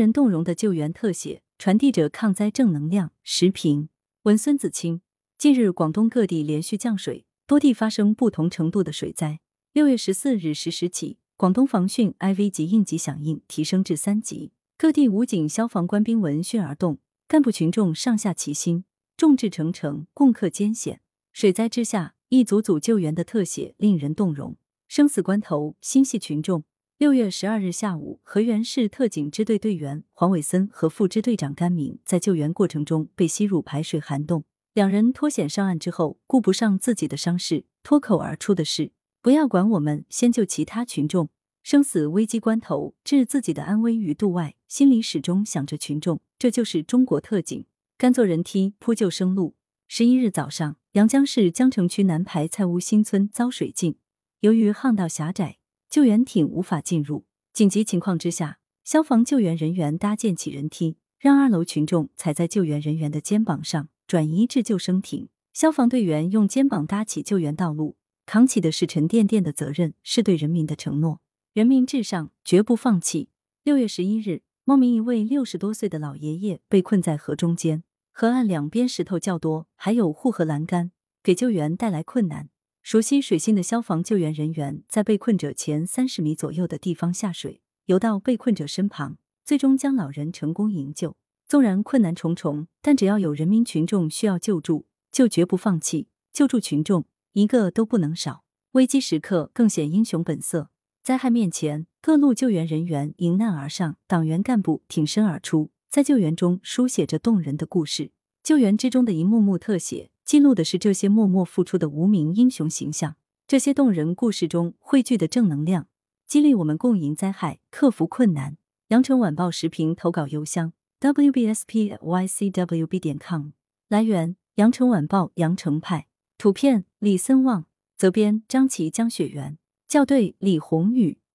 人动容的救援特写，传递着抗灾正能量。时评文孙子清。近日，广东各地连续降水，多地发生不同程度的水灾。六月十四日十时起，广东防汛 IV 级应急响应提升至三级，各地武警、消防官兵闻讯而动，干部群众上下齐心，众志成城，共克艰险。水灾之下，一组组救援的特写令人动容，生死关头心系群众。六月十二日下午，河源市特警支队队员黄伟森和副支队长甘明在救援过程中被吸入排水涵洞，两人脱险上岸之后，顾不上自己的伤势，脱口而出的是：“不要管我们，先救其他群众。”生死危机关头，置自己的安危于度外，心里始终想着群众。这就是中国特警，甘做人梯，铺就生路。十一日早上，阳江市江城区南排蔡屋新村遭水浸，由于巷道狭窄。救援艇无法进入，紧急情况之下，消防救援人员搭建起人梯，让二楼群众踩在救援人员的肩膀上，转移至救生艇。消防队员用肩膀搭起救援道路，扛起的是沉甸甸的责任，是对人民的承诺。人民至上，绝不放弃。六月十一日，茂名一位六十多岁的老爷爷被困在河中间，河岸两边石头较多，还有护河栏杆，给救援带来困难。熟悉水性的消防救援人员在被困者前三十米左右的地方下水，游到被困者身旁，最终将老人成功营救。纵然困难重重，但只要有人民群众需要救助，就绝不放弃。救助群众，一个都不能少。危机时刻更显英雄本色。灾害面前，各路救援人员迎难而上，党员干部挺身而出，在救援中书写着动人的故事。救援之中的一幕幕特写。记录的是这些默默付出的无名英雄形象，这些动人故事中汇聚的正能量，激励我们共迎灾害，克服困难。羊城晚报时评投稿邮箱：wbspycwb 点 com。来源：羊城晚报羊城派。图片：李森旺。责编：张琪、江雪源。校对：李宏宇。